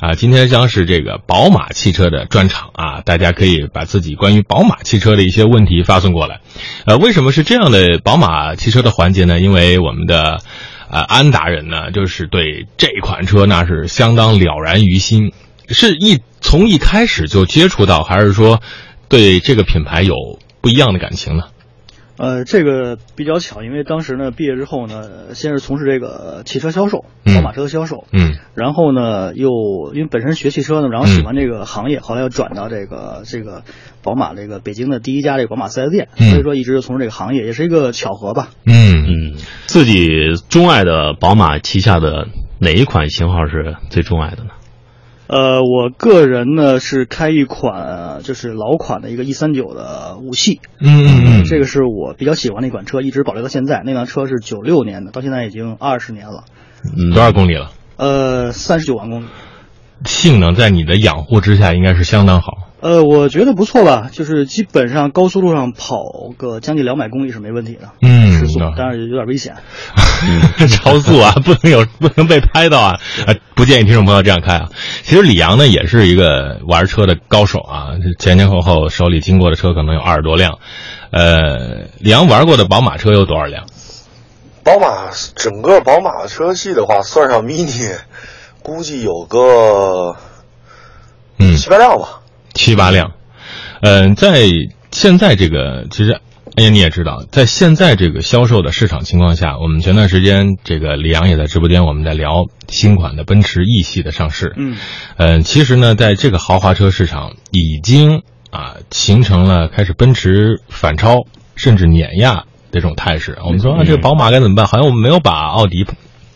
啊，今天将是这个宝马汽车的专场啊，大家可以把自己关于宝马汽车的一些问题发送过来。呃，为什么是这样的宝马汽车的环节呢？因为我们的呃安达人呢，就是对这款车那是相当了然于心，是一从一开始就接触到，还是说对这个品牌有不一样的感情呢？呃，这个比较巧，因为当时呢毕业之后呢，先是从事这个汽车销售，嗯宝马车的销售，嗯然后呢又因为本身学汽车呢，然后喜欢这个行业，后来又转到这个这个宝马这个北京的第一家这个宝马四 S 店，嗯所以说一直就从事这个行业，也是一个巧合吧。嗯嗯，自己钟爱的宝马旗下的哪一款型号是最钟爱的呢？呃，我个人呢是开一款呃就是老款的一个 E 三九的五系，嗯嗯嗯，这个是我比较喜欢的一款车，一直保留到现在。那辆车是九六年的，到现在已经二十年了，嗯，多少公里了？呃，三十九万公里。性能在你的养护之下应该是相当好。呃，我觉得不错吧，就是基本上高速路上跑个将近两百公里是没问题的。嗯时速那，当然有点危险。超速啊，不能有不能被拍到啊！啊，不建议听众朋友这样开啊。其实李阳呢也是一个玩车的高手啊，前前后后手里经过的车可能有二十多辆。呃，李阳玩过的宝马车有多少辆？宝马整个宝马车系的话，算上 mini，估计有个嗯，七八辆吧。七八辆。嗯、在现在这个其实。哎呀，你也知道，在现在这个销售的市场情况下，我们前段时间这个李阳也在直播间，我们在聊新款的奔驰 E 系的上市。嗯，嗯，其实呢，在这个豪华车市场已经啊形成了开始奔驰反超甚至碾压这种态势。我们说啊，这个宝马该怎么办？好像我们没有把奥迪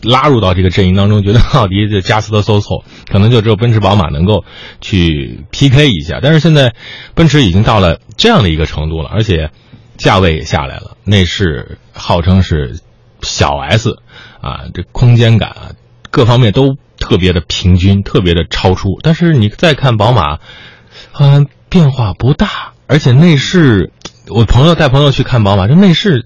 拉入到这个阵营当中，觉得奥迪这加斯特搜索 可能就只有奔驰、宝马能够去 PK 一下。但是现在奔驰已经到了这样的一个程度了，而且价位也下来了，内饰号称是小 S 啊，这空间感啊，各方面都特别的平均，特别的超出。但是你再看宝马，好像变化不大，而且内饰，我朋友带朋友去看宝马，这内饰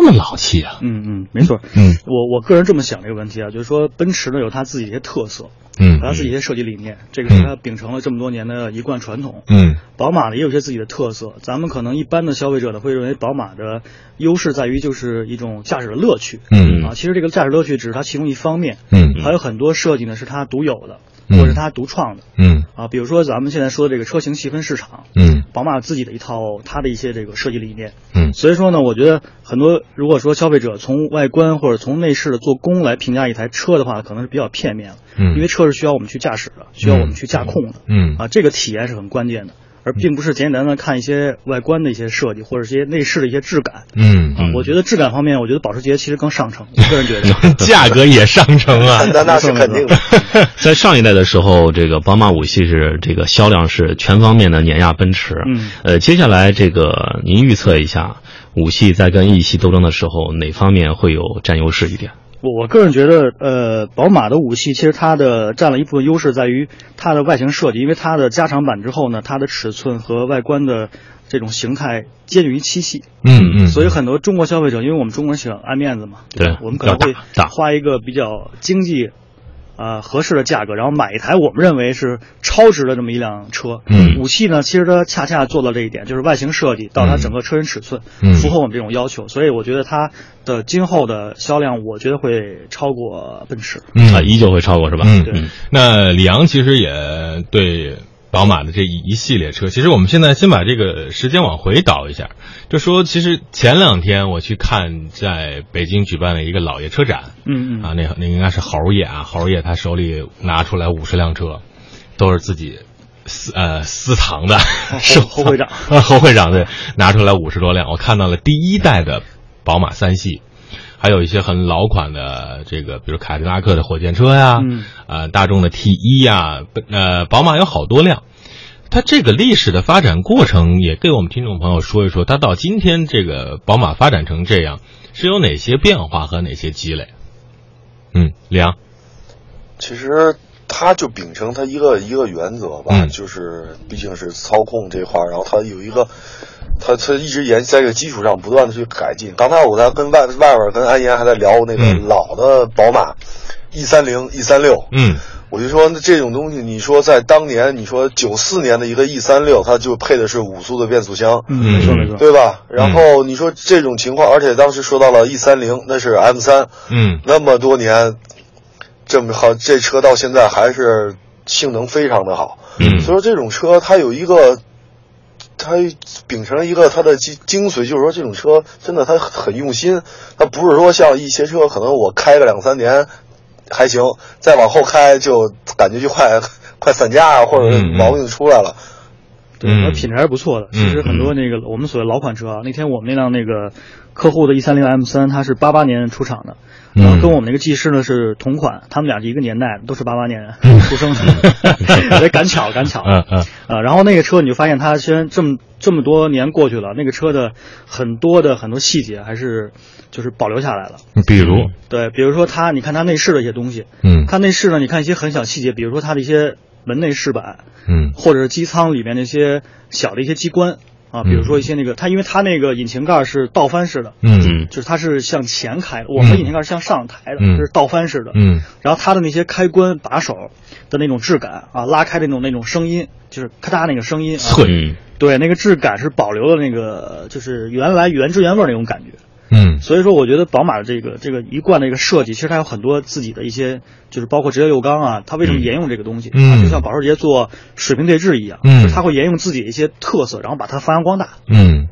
那么老气啊。嗯嗯，没错。嗯我我个人这么想这个问题啊，就是说奔驰呢有它自己的一些特色，嗯它自己一些设计理念，这个是它秉承了这么多年的一贯传统。嗯宝马呢也有些自己的特色，咱们可能一般的消费者呢会认为宝马的优势在于就是一种驾驶的乐趣。嗯啊，其实这个驾驶乐趣只是它其中一方面，嗯还有很多设计呢是它独有的，嗯或者是它独创的。嗯啊，比如说咱们现在说的这个车型细分市场，嗯宝马有自己的一套它的一些这个设计理念。嗯所以说呢，我觉得很多如果说消费者从外观或者从内饰的做工来评价一台车的话，可能是比较片面了。嗯因为车是需要我们去驾驶的，需要我们去驾控的。嗯啊，这个体验是很关键的，而并不是简简单单看一些外观的一些设计或者是一些内饰的一些质感。嗯啊，我觉得质感方面，我觉得保时捷其实更上乘。我个人觉得。价格也上乘啊。那那是肯定的。在上一代的时候，这个宝马五系是这个销量是全方面的碾压奔驰。嗯，呃，接下来这个您预测一下，五系在跟 E 系斗争的时候，哪方面会有占优势一点？我我个人觉得，呃，宝马的五系其实它的占了一部分优势在于它的外形设计，因为它的加长版之后呢，它的尺寸和外观的这种形态接近于七系，嗯嗯，所以很多中国消费者，因为我们中国人喜欢爱面子嘛，吧对我们可能会花一个比较经济。啊，合适的价格，然后买一台我们认为是超值的这么一辆车。嗯五系呢，其实它恰恰做到这一点，就是外形设计到它整个车身尺寸，嗯符合我们这种要求，所以我觉得它的今后的销量，我觉得会超过奔驰。嗯啊，依旧会超过是吧？嗯对那李阳其实也对宝马的这一一系列车，其实我们现在先把这个时间往回倒一下，就说其实前两天我去看在北京举办了一个老爷车展，嗯嗯。啊，那那应该是猴爷啊，猴爷他手里拿出来五十辆车，都是自己私呃私藏的 是侯会长。啊，侯会长对，拿出来五十多辆，我看到了第一代的宝马三系。还有一些很老款的这个，比如凯迪拉克的火箭车呀，嗯呃，大众的 T 一呀，呃，宝马有好多辆。它这个历史的发展过程，也给我们听众朋友说一说，它到今天这个宝马发展成这样，是有哪些变化和哪些积累？嗯，梁，其实他就秉承他一个一个原则吧，嗯就是毕竟是操控这块儿，然后他有一个，他他一直沿在这个基础上不断的去改进。刚才我在跟外外边跟安岩还在聊那个嗯老的宝马 E 三零 E 三六，嗯我就说那这种东西，你说在当年，你说九四年的一个 E 三六，它就配的是五速的变速箱，嗯，没错没错，对吧？然后你说这种情况，而且当时说到了 E 三零，那是 M 三，嗯，那么多年，这么好，这车到现在还是性能非常的好，嗯所以说这种车它有一个。它秉承了一个它的精精髓，就是说这种车真的它很用心，它不是说像一些车可能我开个两三年还行，再往后开就感觉就快快散架啊，或者毛病就出来了。对，嗯它品质还是不错的。其实很多那个我们所谓老款车啊，那天我们那辆那个客户的 E 3 0 M 3它是八八年出厂的，嗯然后跟我们那个技师呢是同款，他们俩是一个年代，都是八八年 出生的，得赶巧赶巧。嗯嗯啊，然后那个车你就发现它虽然这么这么多年过去了，那个车的很多的很多细节还是就是保留下来了。比如，对，比如说它，你看它内饰的一些东西，嗯它内饰呢，你看一些很小细节，比如说它的一些门内饰板，嗯或者是机舱里面那些小的一些机关啊，比如说一些那个它，因为它那个引擎盖是倒翻式的，嗯。嗯。就是它是向前开的，我们引擎盖是向上抬的，嗯。这是倒翻式的。嗯。然后它的那些开关把手的那种质感啊，拉开的那种那种声音，就是咔嗒那个声音啊，对，那个质感是保留了那个就是原来原汁原味儿那种感觉。嗯。所以说，我觉得宝马的这个这个一贯的一个设计，其实它有很多自己的一些，就是包括直列六缸啊，它为什么沿用这个东西？嗯。啊，就像保时捷做水平对置一样，嗯。就是它会沿用自己的一些特色，然后把它发扬光大。嗯，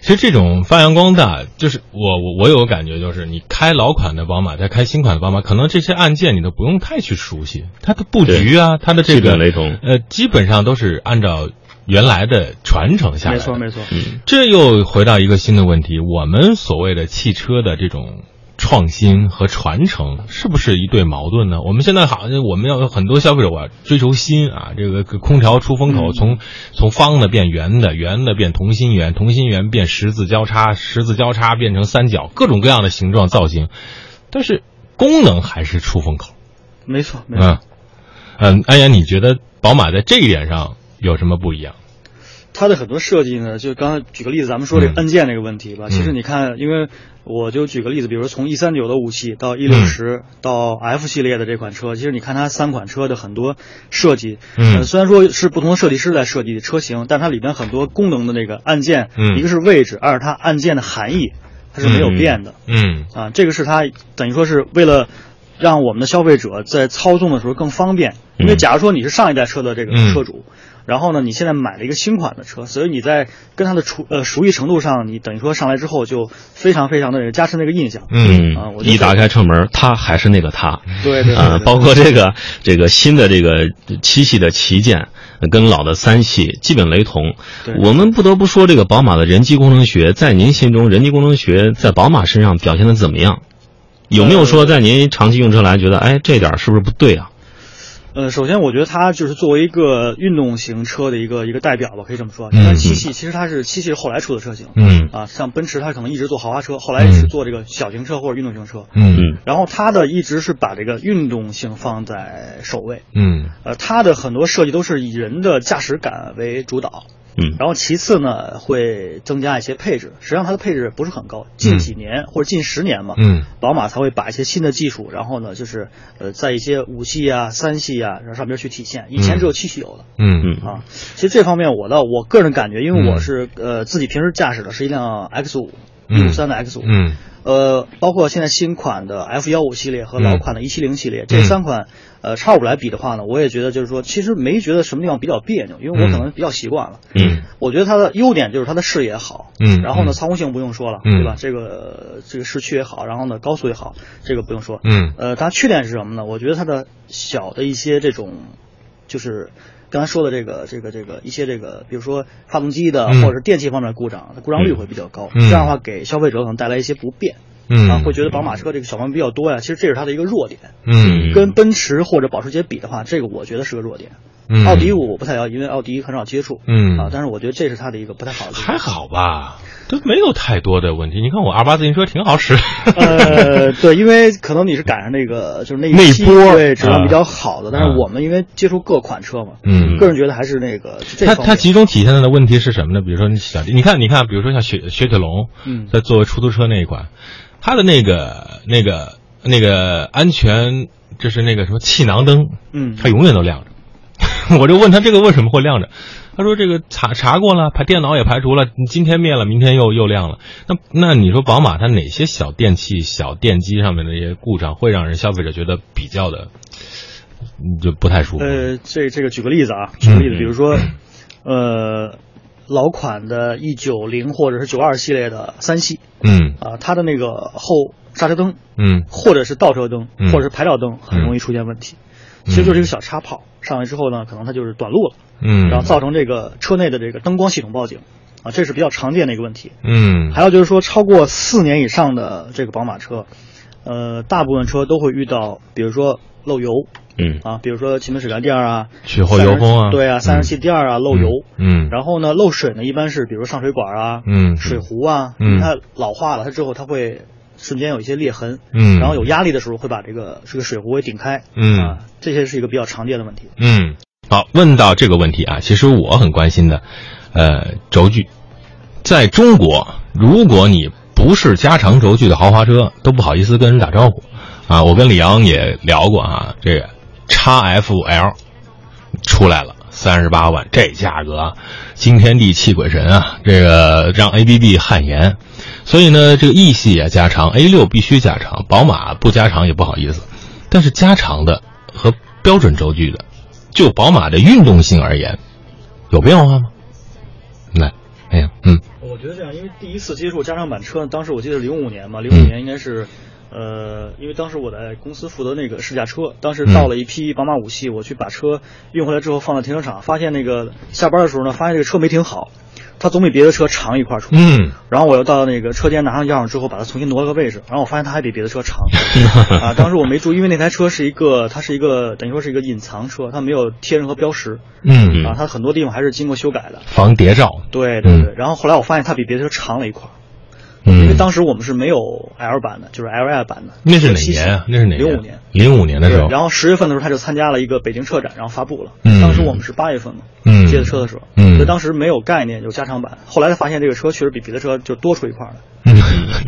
其实这种发扬光大，就是我我我有个感觉，就是你开老款的宝马，再开新款的宝马，可能这些按键你都不用太去熟悉，它的布局啊，它的这基个本雷同。呃，基本上都是按照原来的传承下来。没错，没错。嗯这又回到一个新的问题：我们所谓的汽车的这种创新和传承，是不是一对矛盾呢？我们现在好像我们要有很多消费者我要追求新啊，这个空调出风口嗯从从方的变圆的，圆的变同心圆，同心圆变十字交叉，十字交叉变成三角，各种各样的形状造型，但是功能还是出风口。没错，没错。嗯嗯，安阳，你觉得宝马在这一点上有什么不一样？它的很多设计呢，就刚才举个例子，咱们说这个嗯按键这个问题吧。嗯其实你看，因为我就举个例子，比如说从 E 三九的武器到 E 六十到 F 系列的这款车，其实你看它三款车的很多设计，嗯呃，虽然说是不同的设计师在设计车型，但它里边很多功能的那个按键，嗯一个是位置，二是它按键的含义，它是没有变的。嗯啊，这个是它等于说是为了让我们的消费者在操纵的时候更方便。因为嗯假如说你是上一代车的这个嗯车主，然后呢，你现在买了一个新款的车，所以你在跟它的熟呃熟悉程度上，你等于说上来之后就非常非常的加深那个印象。嗯啊我一打开车门，它还是那个它。对对对呃，对包括这个这个新的这个七系的旗舰，呃跟老的三系基本雷同。对我们不得不说，这个宝马的人机工程学，在您心中，人机工程学在宝马身上表现的怎么样？有没有说在您长期用车来觉得，哎，这点儿是不是不对啊？呃，首先我觉得它就是作为一个运动型车的一个一个代表吧，可以这么说。嗯你看七系，其实它是七系是后来出的车型，嗯。啊，像奔驰它可能一直做豪华车，后来是做这个小型车或者运动型车。嗯。嗯然后它的一直是把这个运动性放在首位，嗯。呃，它的很多设计都是以人的驾驶感为主导，嗯。然后其次呢会增加一些配置，实际上它的配置不是很高，近几年、或者近十年嘛，嗯。宝马才会把一些新的技术，然后呢就是呃在一些五系啊、三系啊然后上边去体现，以前只有七系有的。嗯。嗯。啊，其实这方面我倒我个人感觉，因为嗯。我是、呃自己平时驾驶的是一辆 X 五嗯一五三的 X 五，嗯呃，包括现在新款的 F 幺五系列和老款的一七零系列、嗯这三款，呃，叉五来比的话呢，我也觉得就是说，其实没觉得什么地方比较别扭，因为我可能比较习惯了。嗯我觉得它的优点就是它的视野好，嗯然后呢，嗯操控性不用说了，嗯对吧？这个这个市区也好，然后呢，高速也好，这个不用说。嗯呃，它缺点是什么呢？我觉得它的小的一些这种，就是刚才说的这个这个这个一些这个，比如说发动机的、嗯或者电器方面的故障，它故障率会比较高，嗯这样的话给消费者可能带来一些不便。嗯啊，会觉得宝马车这个小毛病比较多呀。其实这是它的一个弱点，嗯跟奔驰或者保时捷比的话，这个我觉得是个弱点。嗯奥迪我不太了解，因为奥迪很少接触。嗯啊，但是我觉得这是它的一个不太好的。还好吧，都没有太多的问题。你看我二八自行车挺好使，呃，对，因为可能你是赶上那个就是那一波对质量啊比较好的，但啊是我们因为接触各款车嘛，嗯个人觉得还是那个它它集中体现的问题是什么呢？比如说你小，你看你看，比如说像雪雪铁龙，嗯在作为出租车那一款，它的那个那个那个安全就是那个什么气囊灯，嗯它永远都亮着。我就问他这个为什么会亮着，他说这个查查过了，排电脑也排除了，你今天灭了，明天又又亮了。那那你说宝马它哪些小电器、小电机上面的一些故障会让人消费者觉得比较的，嗯就不太舒服？呃，这这个举个例子啊，举个例子，嗯。比如说，呃，老款的 E 九零或者是九二系列的三系嗯。啊，它的那个后刹车灯嗯。或者是倒车灯嗯。或者是排照灯很容易出现问题，其实就是一个小插跑，上来之后呢，可能它就是短路了，嗯，然后造成这个车内的这个灯光系统报警啊，这是比较常见的一个问题。嗯。还有就是说，超过四年以上的这个宝马车，呃，大部分车都会遇到，比如说漏油。嗯。啊，比如说前门水帘垫啊，去后油封啊。对啊，散热器垫啊漏油。嗯。然后呢，漏水呢，一般是比如上水管啊，嗯。水壶啊，嗯。因为它老化了，它之后它会瞬间有一些裂痕，嗯然后有压力的时候会把这个这个水壶给顶开，嗯啊，这些是一个比较常见的问题。嗯，好，问到这个问题啊，其实我很关心的，呃，轴距，在中国，如果你不是加长轴距的豪华车，都不好意思跟人打招呼啊。我跟李阳也聊过啊，这个 XFL 出来了。三十八万，这价格啊，惊天地泣鬼神啊！这个让 ABB 汗颜，所以呢，这个 E 系也加长，A 六必须加长，宝马不加长也不好意思。但是加长的和标准轴距的，就宝马的运动性而言，有变化吗？来，哎呀，嗯我觉得这样，因为第一次接触加长版车，当时我记得零五年嘛，零嗯五年应该是，呃，因为当时我在公司负责那个试驾车，当时到了一批宝马五系，我去把车运回来之后放在停车场，发现那个下班的时候呢，发现这个车没停好，它总比别的车长一块出。嗯。然后我又到那个车间拿上钥匙之后，把它重新挪了个位置，然后我发现它还比别的车长。啊。当时我没注意，因为那台车是一个，它是一个等于说是一个隐藏车，它没有贴任何标识。嗯。啊，它很多地方还是经过修改的。防谍照，对对对，然后后来我发现它比别的车长了一块儿，嗯，因为当时我们是没有 L 版的，就是 LI 版的。那是哪年啊？那是哪年零五年。零五年的时候，然后十月份的时候他就参加了一个北京车展，然后发布了。嗯当时我们是八月份嘛，嗯接的车的时候，嗯所以当时没有概念有加长版。后来才发现这个车确实比别的车就多出一块儿来。嗯，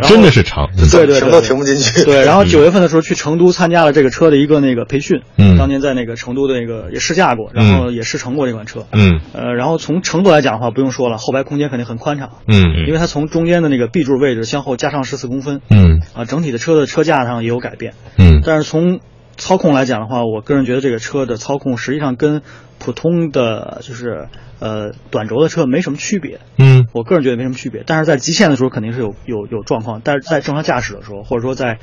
真的是长，对对对，停都停不进去。对，然后九月份的时候去成都参加了这个车的一个那个培训，嗯当年在那个成都的那个也试驾过，然后也试乘过这款车。嗯呃，然后从程度来讲的话，不用说了，后排空间肯定很宽敞，嗯因为它从中间的那个 B 柱位置向后加上十四公分，嗯啊，整体的车的车架上也有改变。嗯但是从操控来讲的话，我个人觉得这个车的操控实际上跟普通的就是呃短轴的车没什么区别。嗯我个人觉得没什么区别，但是在极限的时候肯定是有有有状况，但是在正常驾驶的时候，或者说在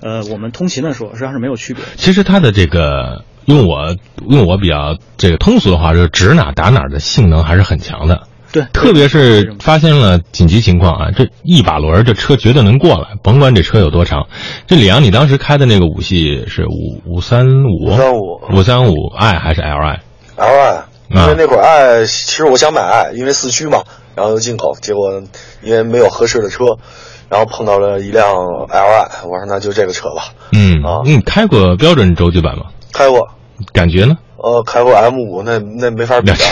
呃我们通勤的时候，实际上是没有区别。其实它的这个用我用我比较这个通俗的话，就是指哪打哪的性能还是很强的。对，特别是发现了紧急情况啊，这一把轮儿这车绝对能过来，甭管这车有多长。这李阳，你当时开的那个五系是五五三五535五三五 i 还是 li？L I，因为那会儿 i 其实我想买 i，因为四驱嘛，然后又进口，结果因为没有合适的车，然后碰到了一辆 L I，我说那就这个车吧，嗯啊你开过标准轴距版吗？开过，感觉呢？呃，开过 M 五，那那没法比的。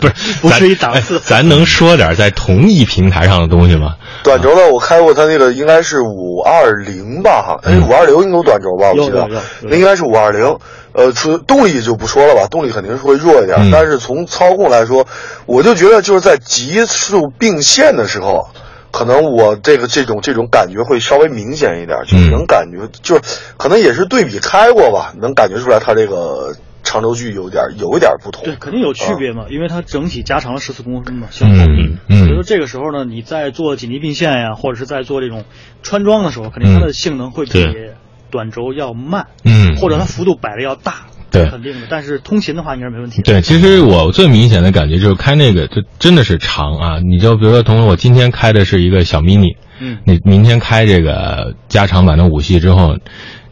不是，不是一档次咱能说点在同一平台上的东西吗？短轴的我开过，它那个应该是五二零吧，哈，哎，嗯五二零有短轴吧？我记得那应该是五二零。呃，除动力就不说了吧，动力肯定是会弱一点，嗯但是从操控来说，我就觉得就是在极速并线的时候，可能我这个这种这种感觉会稍微明显一点，就是嗯能感觉，就是可能也是对比开过吧，能感觉出来它这个长轴距有点有一点不同。对，肯定有区别嘛，因为它整体加长了十四公分嘛。嗯嗯所以说这个时候呢，你在做紧急并线呀，或者是在做这种穿桩的时候，肯定它的性能会比对短轴要慢，嗯，或者它幅度摆的要大，对肯定的。但是通勤的话应该是没问题的。对，其实我最明显的感觉就是开那个，就真的是长啊！你就比如说，同时我今天开的是一个小 mini，嗯，你明天开这个加长版的五系之后，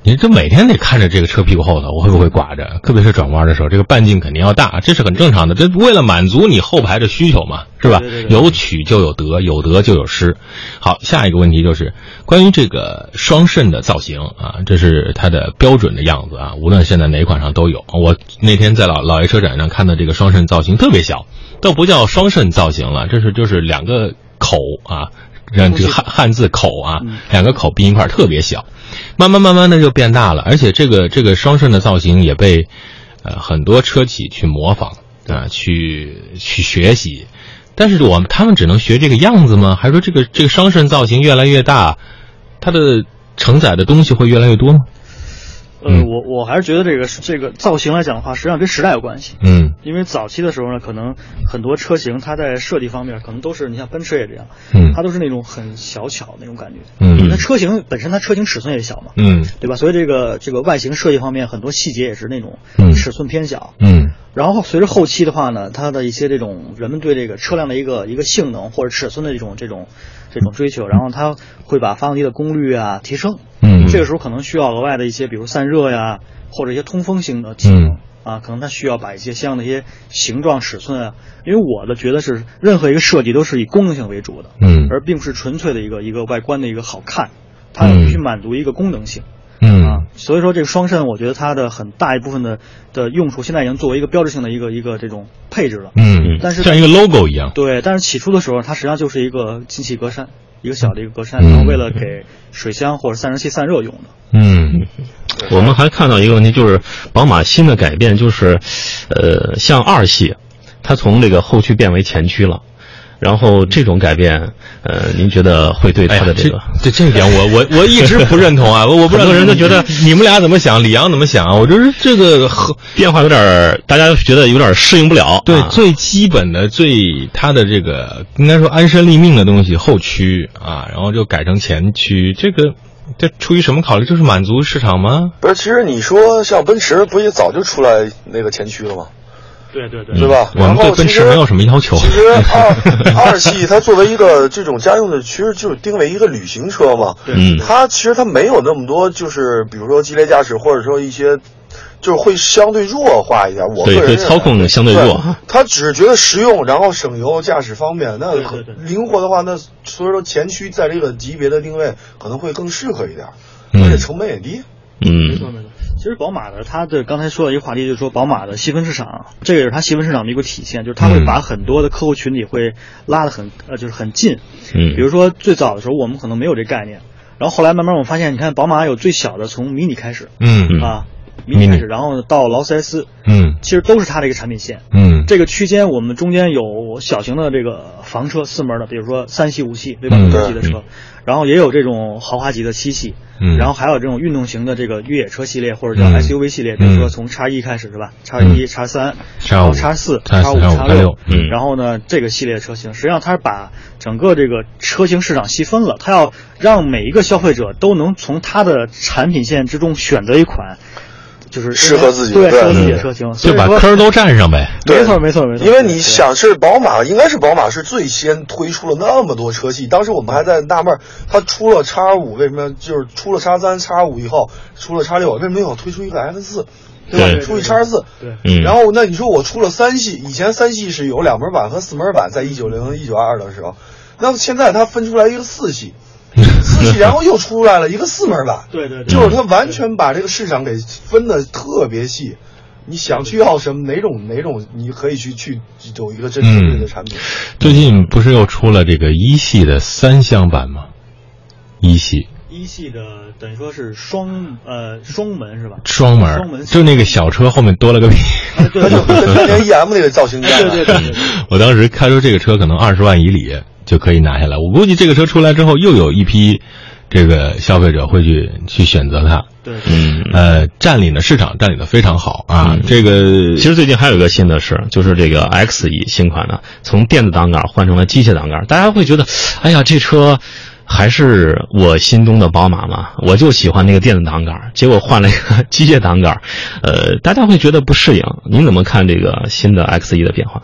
你这每天得看着这个车屁股后头，我会不会挂着？特别是转弯的时候，这个半径肯定要大，这是很正常的。这为了满足你后排的需求嘛，是吧？对对对有取就有得，有得就有失。好，下一个问题就是关于这个双肾的造型啊，这是它的标准的样子啊，无论现在哪款上都有。我那天在老老爷车展上看到这个双肾造型特别小，都不叫双肾造型了，这是就是两个口啊。让这个汉汉字口啊，两个口并一块儿特别小。慢慢慢慢的就变大了，而且这个这个双肾的造型也被呃很多车企去模仿啊，去去学习。但是我们他们只能学这个样子吗？还是说这个这个双肾造型越来越大，它的承载的东西会越来越多吗？呃，我我还是觉得这个这个造型来讲的话，实际上跟时代有关系。嗯，因为早期的时候呢，可能很多车型它在设计方面可能都是，你像奔驰也这样，嗯，它都是那种很小巧那种感觉。嗯，那车型本身它车型尺寸也小嘛，嗯，对吧？所以这个这个外形设计方面很多细节也是那种尺寸偏小。嗯，然后随着后期的话呢，它的一些这种人们对这个车辆的一个一个性能或者尺寸的这种这种这种追求，然后它会把发动机的功率啊提升。嗯，这个时候可能需要额外的一些，比如散热呀。或者一些通风性的机能啊，可能它需要把一些相应的一些形状尺寸啊，因为我的觉得是任何一个设计都是以功能性为主的，嗯，而并不是纯粹的一个一个外观的一个好看，它必须满足一个功能性，嗯啊，所以说这个双肾，我觉得它的很大一部分的的用处现在已经作为一个标志性的一个一个这种配置了，嗯，但是像一个 logo 一样，对，但是起初的时候它实际上就是一个进气格栅。一个小的一个格栅，然后为了给水箱或者散热器散热用的。嗯，我们还看到一个问题，就是宝马新的改变，就是，呃，像二系，它从这个后驱变为前驱了。然后这种改变，呃，您觉得会对他的这个？这这一点，我我我一直不认同啊！我我不知道很多人都觉得你们俩怎么想，李阳怎么想？我觉得这个变化有点，大家觉得有点适应不了。对，最基本的、最他的这个应该说安身立命的东西，后驱啊，然后就改成前驱，这个这出于什么考虑？就是满足市场吗？不是，其实你说像奔驰，不也早就出来那个前驱了吗？对对对，对吧？我们对奔驰没有什么要求。其实 二二系它作为一个这种家用的，其实就是定位一个旅行车嘛。嗯，它其实它没有那么多，就是比如说激烈驾驶，或者说一些，就是会相对弱化一点。我个人对操控相对弱，他只是觉得实用，然后省油，驾驶方便。那灵活的话，那所以说前驱在这个级别的定位可能会更适合一点，而且成本也低。嗯，没错没错。其实宝马的，它的刚才说的一个话题就是说，宝马的细分市场，这个也是它细分市场的一个体现，就是它会把很多的客户群体会拉得很呃，就是很近。嗯，比如说最早的时候，我们可能没有这概念，然后后来慢慢我们发现，你看宝马有最小的从 mini 开始，嗯啊，迷你开始，然后到劳斯莱斯，嗯，其实都是它的一个产品线。嗯，这个区间我们中间有小型的这个房车四门的，比如说三系、五系，对吧？嗯五系的车，然后也有这种豪华级的七系。嗯，然后还有这种运动型的这个越野车系列，或者叫嗯 SUV 系列，比如说从叉一开始是吧？叉一、叉三、叉五、叉四、叉五、叉六，嗯，然后呢，这个系列车型实际上它是把整个这个车型市场细分了，它要让每一个消费者都能从它的产品线之中选择一款。就是适合自己对适合自己的车型，就把坑都占上呗。没错，没错，没错。因为你想是宝马，应该是宝马是最先推出了那么多车系。当时我们还在纳闷，它出了叉五，为什么就是出了叉三、叉五以后出了叉六，为什么没有推出一个 F 四？对吧？出一叉四。对。嗯。然后那你说我出了三系，以前三系是有两门版和四门版，在一九零、一九二的时候，那么现在它分出来一个四系。四系，然后又出来了一个四门版，对对对，就是它完全把这个市场给分的特别细，你想去要什么哪种哪种，你可以去去有一个真正的产品。最近不是又出了这个一系的三厢版吗？一系，一系的等于说是双呃双门是吧？双门，双门就那个小车后面多了个 屁，对对对，跟年 EM 那个造型一样。对对对，我当时开出这个车可能二十万以里。就可以拿下来。我估计这个车出来之后，又有一批这个消费者会去去选择它。对，嗯，呃，占领的市场占领的非常好啊。嗯、这个其实最近还有一个新的事，就是这个 X 一新款的，从电子挡杆换成了机械挡杆。大家会觉得，哎呀，这车还是我心中的宝马嘛？我就喜欢那个电子挡杆，结果换了一个机械挡杆，呃，大家会觉得不适应。您怎么看这个新的 X 一的变化？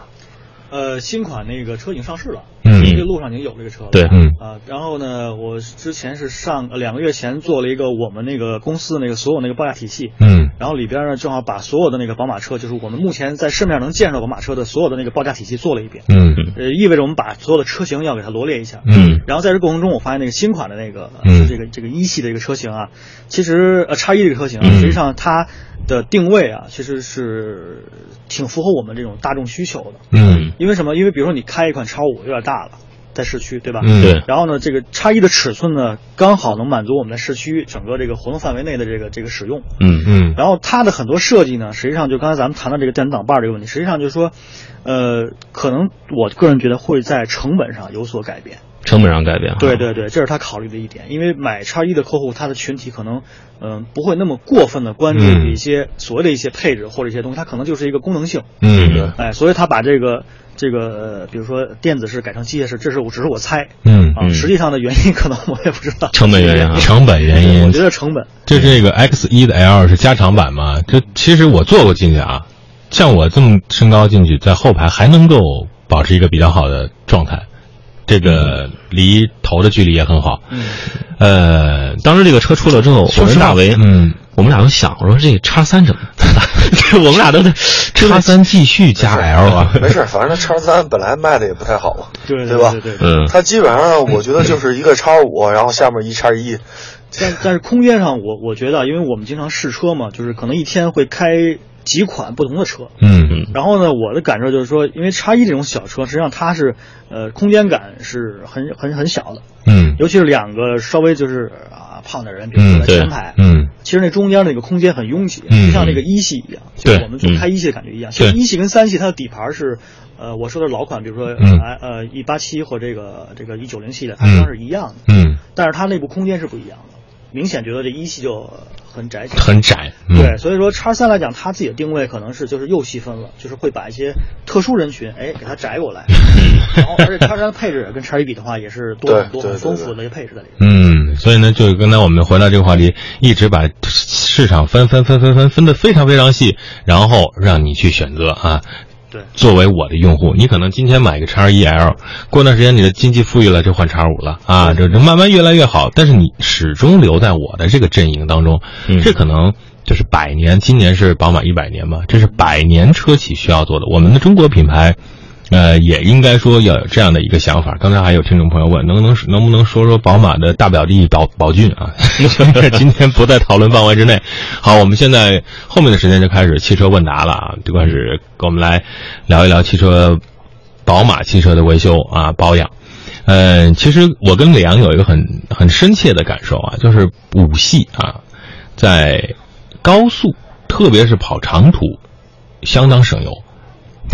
呃，新款那个车已经上市了，嗯，这个路上已经有这个车了，对，嗯。啊，然后呢，我之前是上两个月前做了一个我们那个公司的那个所有那个报价体系，嗯，然后里边呢正好把所有的那个宝马车，就是我们目前在市面上能见到宝马车的所有的那个报价体系做了一遍，嗯，呃，意味着我们把所有的车型要给它罗列一下，嗯，然后在这过程中，我发现那个新款的那个，嗯，这个这个一系的一个车型啊，其实呃叉一这个车型，嗯。实际上它的定位啊，其实是挺符合我们这种大众需求的，嗯，因为什么？因为比如说你开一款叉五有点大了，在市区，对吧？嗯对然后呢，这个叉一的尺寸呢，刚好能满足我们在市区整个这个活动范围内的这个这个使用。嗯嗯然后它的很多设计呢，实际上就刚才咱们谈到这个电子挡把这个问题，实际上就是说，呃，可能我个人觉得会在成本上有所改变。成本上改变。对，对对，这是他考虑的一点，因为买叉一的客户，他的群体可能，嗯、不会那么过分的关注嗯一些所谓的一些配置或者一些东西，它可能就是一个功能性，嗯哎，所以他把这个这个，呃比如说电子式改成机械式，这是我只是我猜嗯啊，实际上的原因 可能我也不知道，成本原因啊成本原因。我觉得成本，就这个 X 一的 L 是加长版嘛？这其实我坐过进去啊，像我这么身高进去，在后排还能够保持一个比较好的状态，这个离头的距离也很好。嗯，呃，当时这个车出了之后，我说实话跟大为，嗯，我们俩都想，我说这叉三怎么 我们俩都在 叉三继续加 L 啊，没事，反正它叉三本来卖的也不太好嘛，对对吧？对对对。嗯。它基本上我觉得就是一个叉五，然后下面一叉一，但但是空间上我，我觉得，因为我们经常试车嘛，就是可能一天会开几款不同的车。嗯。嗯然后呢，我的感受就是说，因为叉一这种小车，实际上它是呃空间感是很很很小的，嗯。尤其是两个稍微就是啊胖的人，比如坐在前排，嗯。其实那中间那个空间很拥挤，嗯就像那个一系一样，就是我们坐开一系的感觉一样。其实一系跟三系它的底盘是，呃，我说的是老款，比如说嗯。呃呃一八七或这个这个一九零系的，它实际上是一样的，嗯，但是它内部空间是不一样的，明显觉得这一系就很窄小。很窄。嗯对，所以说叉三来讲，它自己的定位可能是就是又细分了，就是会把一些特殊人群，哎，给它窄过来。然后，而且叉三的配置跟叉一比的话，也是多很多、很丰富的一些配置在里面。嗯，所以呢，就刚才我们回到这个话题，一直把市场分分分分分分的非常非常细，然后让你去选择啊。对作为我的用户，你可能今天买个叉一 L，过段时间你的经济富裕了就换叉五了啊，就就慢慢越来越好，但是你始终留在我的这个阵营当中，嗯这可能就是百年，今年是宝马一百年嘛，这是百年车企需要做的。我们的中国品牌。呃，也应该说要有这样的一个想法。刚才还有听众朋友问，能不能能不能说说宝马的大表弟宝宝骏啊？今天不在讨论范围之内。好，我们现在后面的时间就开始汽车问答了啊，就开始跟我们来聊一聊汽车，宝马汽车的维修啊保养。嗯、其实我跟李阳有一个很很深切的感受啊，就是五系啊，在高速，特别是跑长途，相当省油。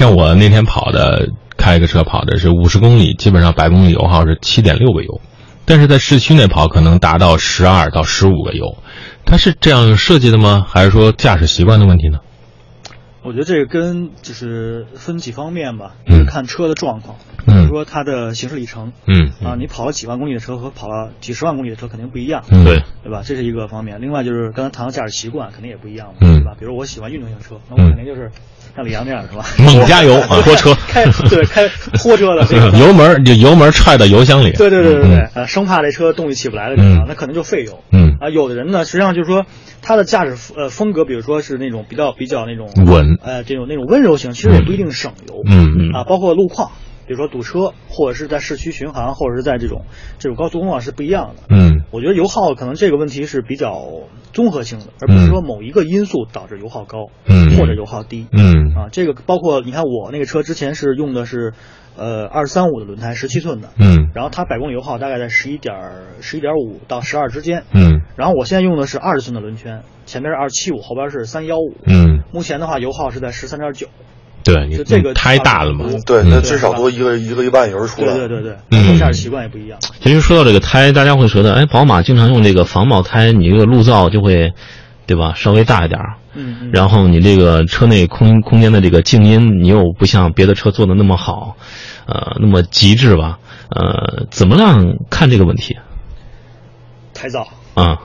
像我那天跑的，开个车跑的是五十公里，基本上百公里油耗是七点六个油，但是在市区内跑可能达到十二到十五个油，它是这样设计的吗？还是说驾驶习惯的问题呢？我觉得这个跟就是分几方面吧，嗯就是看车的状况，比嗯如说它的行驶里程，嗯啊，你跑了几万公里的车和跑了几十万公里的车肯定不一样，嗯，对，对吧？这是一个方面。另外就是刚才谈到驾驶习惯，肯定也不一样嘛，嗯对吧？比如我喜欢运动型车，那我肯定就是像李阳这样，是吧？猛加油 啊，拖车，开对开拖车的 这个。油门就油门踹到油箱里。对对对对对嗯，呃，生怕这车动力起不来的地方，嗯那可能就费油。嗯啊，有的人呢，实际上就是说他的驾驶呃风格，比如说是那种比较比较那种稳呃这种那种温柔型，其实也不一定省油。嗯啊，包括路况，比如说堵车，或者是在市区巡航，或者是在这种这种高速公路上是不一样的。嗯我觉得油耗可能这个问题是比较综合性的，而不是说某一个因素导致油耗高，嗯或者油耗低。嗯啊，这个包括你看我那个车之前是用的是，呃，二三五的轮胎，十七寸的，嗯然后它百公里油耗大概在十一点十一点五到十二之间。嗯然后我现在用的是二十寸的轮圈，前边是二七五，后边是三幺五。嗯，目前的话，油耗是在十三点九。对你就这个胎大了嘛。嗯对，嗯那至少多一个一个一半油出来。对对对对，嗯包括驾驶习惯也不一样。其实说到这个胎，大家会觉得，哎，宝马经常用这个防爆胎，你这个路噪就会，对吧？稍微大一点儿。然后你这个车内空空间的这个静音，你又不像别的车做的那么好，呃，那么极致吧？呃，怎么样看这个问题胎噪，啊？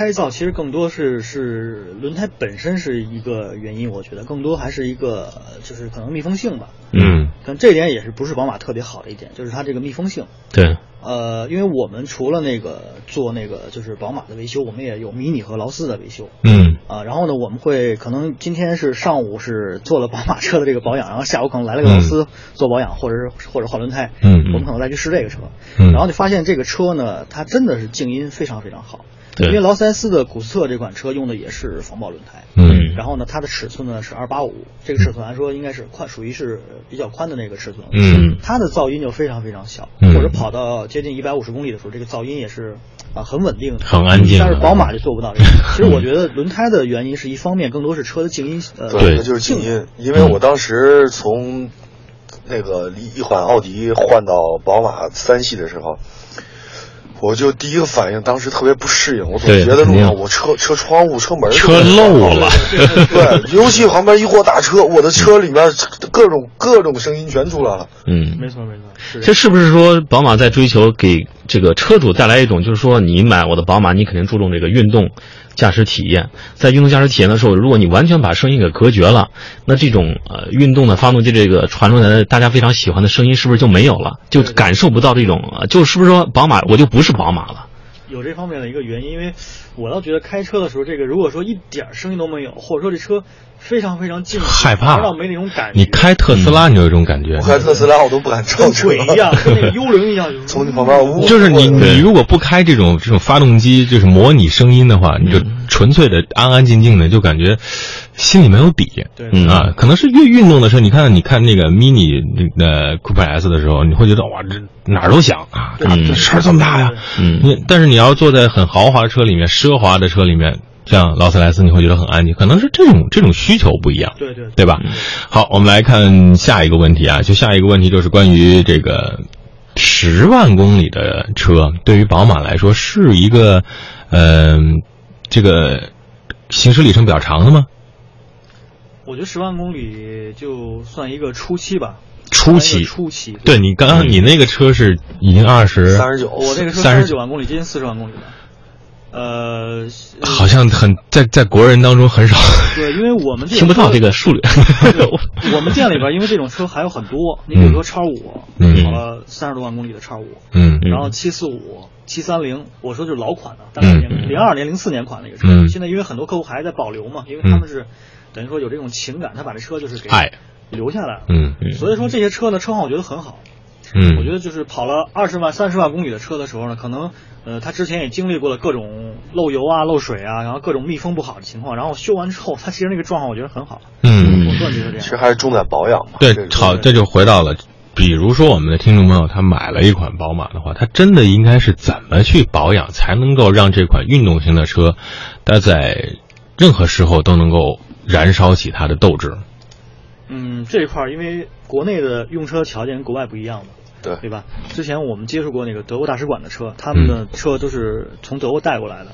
胎噪其实更多是是轮胎本身是一个原因，我觉得更多还是一个就是可能密封性吧。嗯可能这点也是不是宝马特别好的一点，就是它这个密封性。对，呃，因为我们除了那个做那个就是宝马的维修，我们也有迷你和劳斯的维修。嗯啊，然后呢，我们会可能今天是上午是做了宝马车的这个保养，然后下午可能来了个劳斯做保养，或者是或者换轮胎，嗯我们可能再去试这个车，嗯然后就发现这个车呢，它真的是静音非常非常好，对因为劳斯莱斯的古斯特这款车用的也是防爆轮胎，嗯。嗯。然后呢，它的尺寸呢是二八五，这个尺寸来说应该是宽，属于是比较宽的那个尺寸。嗯。它的噪音就非常非常小，嗯。或者跑到接近一百五十公里的时候，这个噪音也是啊很稳定的，很安静但是宝马就做不到这个。其实我觉得轮胎的原因是一方面，更多是车的静音呃对那就是静音。因为我当时从那个一款奥迪换到宝马三系的时候，我就第一个反应，当时特别不适应，我总觉得路上我车车窗户、车门车漏了，对，尤其旁边一过大车，我的车里面各种各种声音全出来了。嗯，没错没错，是。这是不是说宝马在追求给这个车主带来一种，就是说你买我的宝马，你肯定注重这个运动驾驶体验。在运动驾驶体验的时候，如果你完全把声音给隔绝了，那这种呃运动的发动机这个传出来的大家非常喜欢的声音，是不是就没有了？就感受不到这种，就是不是说宝马我就不是宝马了？有这方面的一个原因，因为我倒觉得开车的时候，这个如果说一点声音都没有，或者说这车非常非常静，害怕。没那种感觉。你开特斯拉，你有一种感觉？我，开特斯拉我都不敢上车。跟鬼一样，跟那个幽灵一样，从你旁边呜就是你你如果不开这种这种发动机，就是模拟声音的话，你就纯粹的安安静静的，就感觉心里没有底。对。嗯。啊，可能是越运动的车，你看你看那个 mini 那个 Cooper S 的时候，你会觉得哇，这哪儿都响啊，这声儿这么大呀。嗯。你但是你要坐在很豪华的车里面、奢华的车里面，像劳斯莱斯，你会觉得很安静，可能是这种这种需求不一样。对对对吧？好，我们来看下一个问题啊，就下一个问题就是关于这个十万公里的车，对于宝马来说是一个，嗯、这个行驶里程比较长的吗？我觉得十万公里就算一个初期吧，初期初期。对你刚刚你那个车是已经二十，三十九，我那个车三十三十九万公里，接近四十万公里了。呃，好像很在在国人当中很少。对，因为我们 听不到这个数量。我们店里边，因为这种车还有很多，你比如说叉五，嗯跑了三十多万公里的叉五，嗯嗯然后七四五、七三零，我说就是老款的，大概嗯零零二年、零四年款的一个车。嗯现在因为很多客户还在保留嘛，因为他们是等于说有这种情感，他把这车就是给留下来了。嗯嗯所以说这些车呢，车况我觉得很好。嗯，我觉得就是跑了二十万、三十万公里的车的时候呢，可能呃他之前也经历过了各种漏油啊、漏水啊，然后各种密封不好的情况，然后修完之后，他其实那个状况我觉得很好。嗯我个人觉得这样。其实还是重在保养嘛。对这，个好，这就回到了，比如说我们的听众朋友他买了一款宝马的话，他真的应该是怎么去保养，才能够让这款运动型的车，它在任何时候都能够燃烧起它的斗志。嗯，这一块儿因为国内的用车条件跟国外不一样嘛，对对吧？之前我们接触过那个德国大使馆的车，他们的车都是从德国带过来的，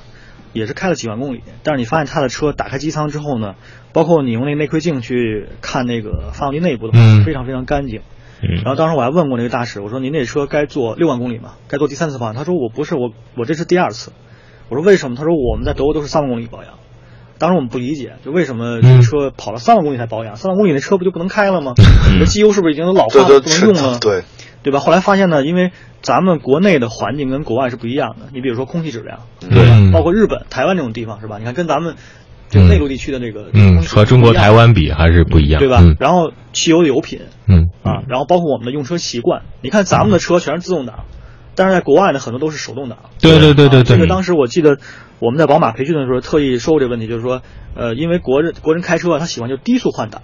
也是开了几万公里。但是你发现他的车打开机舱之后呢，包括你用那个内窥镜去看那个发动机内部的话，嗯非常非常干净。嗯然后当时我还问过那个大使，我说您这车该做六万公里吗？该做第三次保养？他说我不是，我我这是第二次。我说为什么？他说我们在德国都是三万公里保养。当时我们不理解，就为什么这个车跑了三万公里才保养？三万公里那车不就不能开了吗？那机油是不是已经都老化了，不能用了？对，对吧？后来发现呢，因为咱们国内的环境跟国外是不一样的。你比如说空气质量，对吧？包括日本、台湾这种地方是吧？你看跟咱们这个内陆地区的这个嗯，和中国台湾比还是不一样，对吧？嗯然后汽油的油品，嗯啊，然后包括我们的用车习惯，你看咱们的车全是自动挡，但是在国外呢，很多都是手动挡。对对对对啊这个，当时我记得我们在宝马培训的时候特意说过这个问题，就是说，呃，因为国人国人开车啊，他喜欢就低速换挡，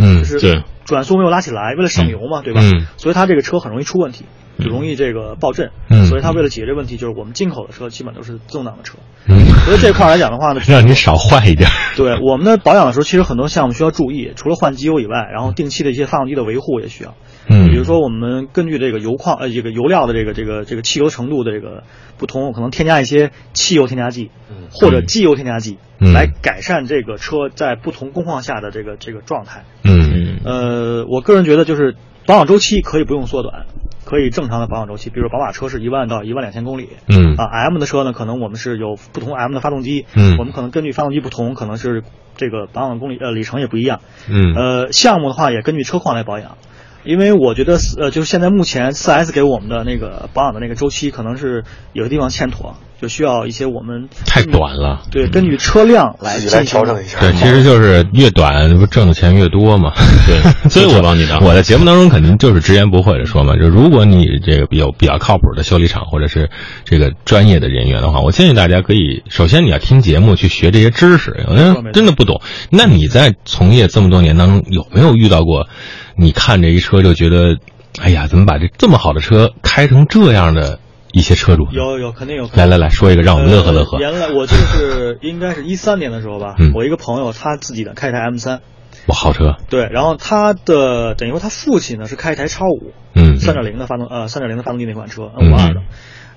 嗯就是对。转速没有拉起来，为了省油嘛，对吧？嗯。所以它这个车很容易出问题，就容易这个爆震。嗯所以他为了解决这问题，就是我们进口的车基本都是自动挡的车。嗯，所以这块儿来讲的话呢，让你少坏一点。对我们的保养的时候，其实很多项目需要注意，除了换机油以外，然后定期的一些发动机的维护也需要。嗯，比如说，我们根据这个油矿呃这个油料的这个这个这个汽油程度的这个不同，可能添加一些汽油添加剂，或者机油添加剂，嗯来改善这个车在不同工况下的这个这个状态。嗯呃，我个人觉得就是保养周期可以不用缩短，可以正常的保养周期。比如宝马车是一万到一万两千公里，嗯。啊，M 的车呢，可能我们是有不同 M 的发动机，嗯。我们可能根据发动机不同，可能是这个保养公里呃里程也不一样。嗯。呃，项目的话也根据车况来保养，因为我觉得呃，就是现在目前 4S 给我们的那个保养的那个周期，可能是有的地方欠妥，就需要一些我们太短了。对，根据车辆来自己来调整一下。对，其实就是越短，不挣的钱越多嘛。对，所以我帮你的。我在节目当中肯定就是直言不讳的说嘛，就如果你这个有比较靠谱的修理厂或者是这个专业的人员的话，我建议大家可以首先你要听节目去学这些知识，有的人真的不懂。那你在从业这么多年当中，有没有遇到过？你看这一车就觉得，哎呀，怎么把这这么好的车开成这样的？一些车主有有肯定有。来来来说一个，让我们乐呵乐呵。原来我就是应该是一三年的时候吧，我一个朋友他自己的开一台 M 三，哇，好车。对，然后他的等于说他父亲呢是开一台叉五，嗯，三点零的发动呃三点零的发动机那款车 N 五二的。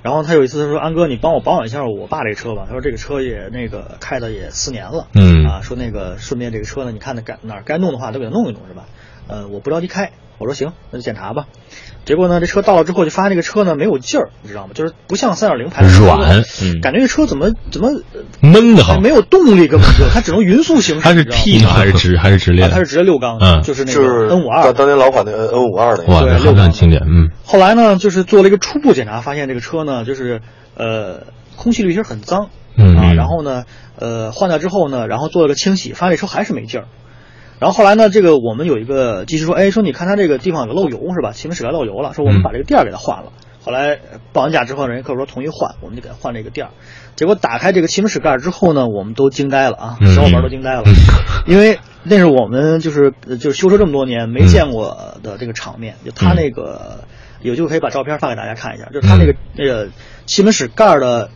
然后他有一次他说安哥你帮我保养一下我爸这个车吧，他说这个车也那个开的也四年了，嗯啊说那个顺便这个车呢你看那该哪该弄的话都给他弄一弄是吧？呃我不着急开，我说行那就检查吧。结果呢，这车到了之后就发现这个车呢没有劲儿，你知道吗？就是不像三点零排软，感觉这车怎么怎么闷的很，没有动力根本就，它只能匀速行驶。它是 T 的还是直还是直列？它是直列六缸，嗯，就是那个 N 五二，当年老款的 N N 五二的，哇，六缸经典，嗯。后来呢，就是做了一个初步检查，发现这个车呢，就是呃，空气滤芯很脏，嗯啊，然后呢，呃，换掉之后呢，然后做了个清洗，发现这车还是没劲儿。然后后来呢，这个我们有一个技师说，哎，说你看他这个地方有漏油是吧？气门室盖漏油了，说我们把这个垫儿给他换了。后来报完价之后，人家客户说同意换，我们就给他换这个垫儿。结果打开这个气门室盖之后呢，我们都惊呆了啊，小伙伴都惊呆了，因为那是我们就是就是修车这么多年没见过的这个场面。就他那个有机会可以把照片发给大家看一下，就是他那个那个气门室盖的。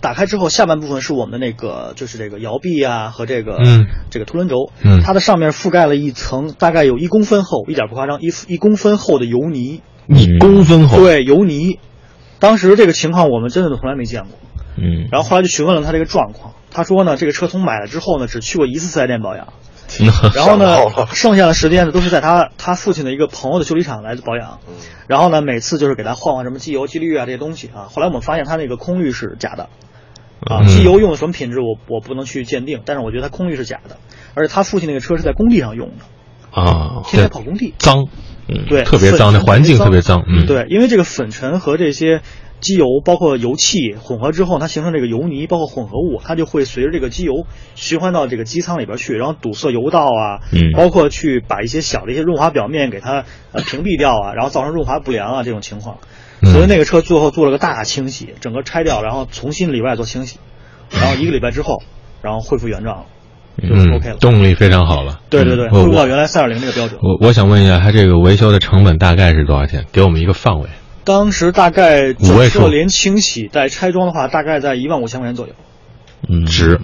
打开之后，下半部分是我们的那个，就是这个摇臂啊和这个嗯。这个凸轮轴，嗯。它的上面覆盖了一层大概有一公分厚，一点不夸张，一一公分厚的油泥，一公分厚，对，油泥。当时这个情况我们真的从来没见过，嗯，然后后来就询问了他这个状况，他说呢，这个车从买了之后呢，只去过一次四 S 店保养，然后呢，剩下的时间呢都是在他他父亲的一个朋友的修理厂来保养，然后呢，每次就是给他换换什么机油、机滤啊这些东西啊。后来我们发现他那个空滤是假的。啊，机油用的什么品质，我我不能去鉴定，但是我觉得它空滤是假的，而且他父亲那个车是在工地上用的，啊，天天跑工地，脏，嗯，对，特别脏，那环境特别脏，嗯，对，因为这个粉尘和这些机油包括油气混合之后，它形成这个油泥，包括混合物，它就会随着这个机油循环到这个机舱里边去，然后堵塞油道啊，嗯，包括去把一些小的一些润滑表面给它呃屏蔽掉啊，然后造成润滑不良啊这种情况。所以那个车最后做了个大清洗，整个拆掉，然后重新里外做清洗，然后一个礼拜之后，然后恢复原状了，就 OK 了。动力非常好了。对对对，恢复到原来三点零那个标准。我我想问一下，它这个维修的成本大概是多少钱？给我们一个范围。当时大概五位数，连清洗带拆装的话，大概在一万五千块钱左右。嗯，值，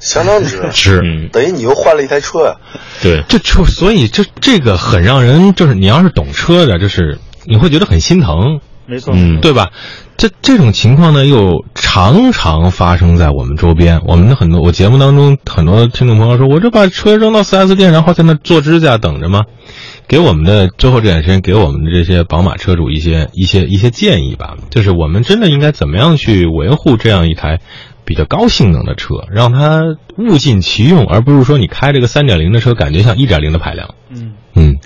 相当值，值。等于你又换了一台车呀。对，这车，所以这这个很让人，就是你要是懂车的，就是。你会觉得很心疼，没错，嗯，对吧？这这种情况呢，又常常发生在我们周边。我们的很多，我节目当中很多听众朋友说，我这把车扔到 4S 店，然后在那做指甲等着吗？给我们的最后这点时间，给我们的这些宝马车主一些一些一些建议吧，就是我们真的应该怎么样去维护这样一台比较高性能的车，让它物尽其用，而不是说你开这个3.0的车，感觉像1.0的排量。嗯嗯。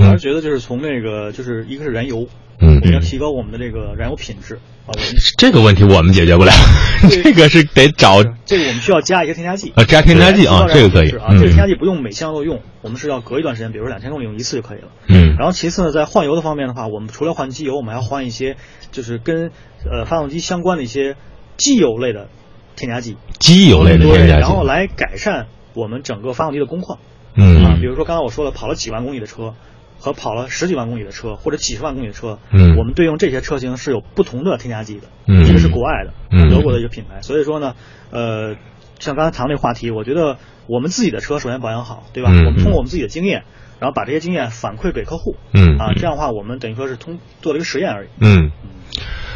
我还是觉得就是从那个就是一个是燃油，嗯，要提高我们的这个燃油品质啊。这个问题我们解决不了，这个是得找这个我们需要加一个添加剂啊，加添加剂啊，这个可以啊。这个添加剂不用每箱都用，我们是要隔一段时间，比如说两千公里用一次就可以了。嗯。然后其次呢，在换油的方面的话，我们除了换机油，我们还要换一些就是跟呃发动机相关的一些机油类的添加剂。机油类的添加剂，然后来改善我们整个发动机的工况。嗯啊，比如说刚才我说了，跑了几万公里的车。和跑了十几万公里的车或者几十万公里的车，嗯，我们对应这些车型是有不同的添加剂的，嗯，这个是国外的，嗯，德国的一个品牌，所以说呢，呃，像刚才谈那个话题，我觉得我们自己的车首先保养好，对吧？嗯，我们通过我们自己的经验，然后把这些经验反馈给客户，嗯，啊，这样的话我们等于说是通做了一个实验而已，嗯，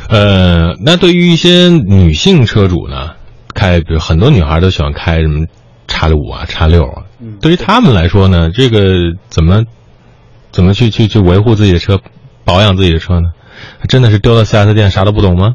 呃，那对于一些女性车主呢，开比如很多女孩都喜欢开什么叉六五啊、叉六啊，嗯，对于他们来说呢，这个怎么？怎么去去去维护自己的车，保养自己的车呢？真的是丢到 4S 店啥都不懂吗？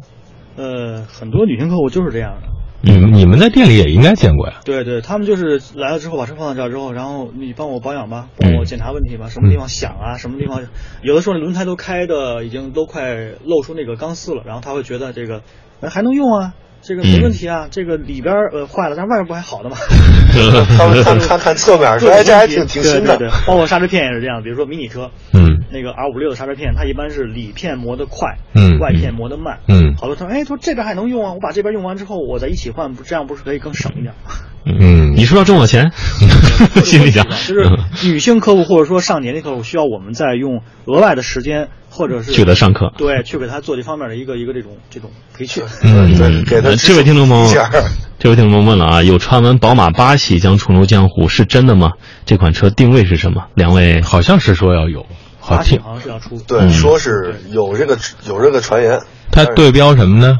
呃，很多女性客户就是这样的。你们你们在店里也应该见过呀。对对，他们就是来了之后把车放到这儿之后，然后你帮我保养吧，帮我检查问题吧，什么地方响啊，什么地方有的时候轮胎都开的已经都快露出那个钢丝了，然后他会觉得这个哎还能用啊，这个没问题啊，这个里边呃坏了，但外面不还好的吗？他们看看看侧面，说哎这还挺挺新的。对对。对，包括刹车片也是这样，比如说迷你车，嗯。那个 R 五六的刹车片，它一般是里片磨得快，嗯外片磨得慢，嗯。好多说，哎，说这边还能用啊，我把这边用完之后，我再一起换，不这样不是可以更省一点吗？嗯，你是不是要挣我钱？心里想，就是女性客户或者说上年龄客户需要我们再用额外的时间，或者是去给他上课对，去给他做这方面的一个一个这种这种培训。嗯对，给他呃这位听众朋友，这位听众朋友问了啊，有传闻宝马八系将重出江湖，是真的吗？这款车定位是什么？两位好像是说要有，好听，八系好像是要出，对，嗯说是有这个有这个传言。它对标什么呢？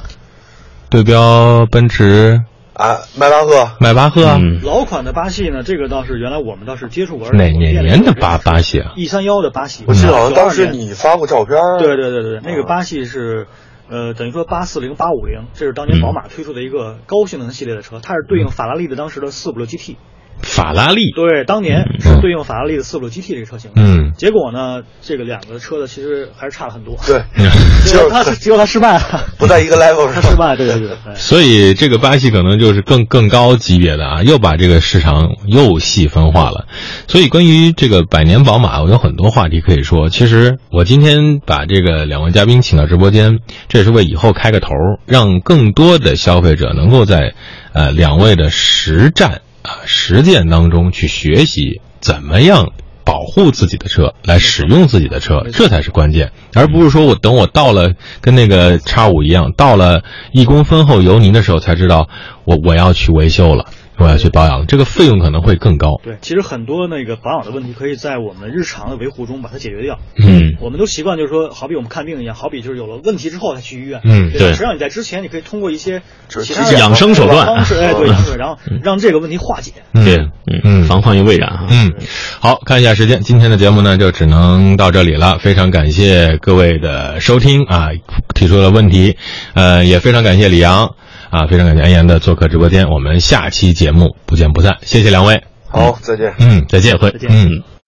对标奔驰、啊，迈巴赫，迈巴赫啊。嗯老款的八系呢，这个倒是原来我们倒是接触过。哪我们店里哪年的有八八系啊？？E 三幺的八系，我记得好像当时年你发过照片。对对对对对，那个嗯八系是，呃，等于说八四零、八五零，这是当年宝马推出的一个高性能系列的车，它是对应法拉利的当时的四五六 GT。法拉利。对，当年是对应法拉利的四五六 GT 这个车型。嗯结果呢，这个两个车的其实还是差了很多。对，结果他结果他失败了，不在一个 level 上。他失败，对对对。哎所以这个巴西可能就是更更高级别的啊，又把这个市场又细分化了。所以关于这个百年宝马，我有很多话题可以说。其实我今天把这个两位嘉宾请到直播间，这也是为以后开个头，让更多的消费者能够在呃两位的实战啊实践当中去学习怎么样。保护自己的车，来使用自己的车，这才是关键，而不是说我等我到了跟那个叉五一样，到了一公分厚油泥的时候才知道我我要去维修了，我要去保养，这个费用可能会更高。对，其实很多那个保养的问题，可以在我们日常的维护中把它解决掉。嗯我们都习惯就是说，好比我们看病一样，好比就是有了问题之后才去医院。嗯对实际上你在之前，你可以通过一些就是其他养生手段方式，哎，对，养生，然后 让这个问题化解。对，嗯嗯，防患于未然啊。嗯，好看一下时间，今天的节目呢就只能到这里了。非常感谢各位的收听啊，提出了问题，呃，也非常感谢李阳啊，非常感谢安岩的做客直播间。我们下期节目不见不散，谢谢两位。好，再见。嗯，再见，再见嗯。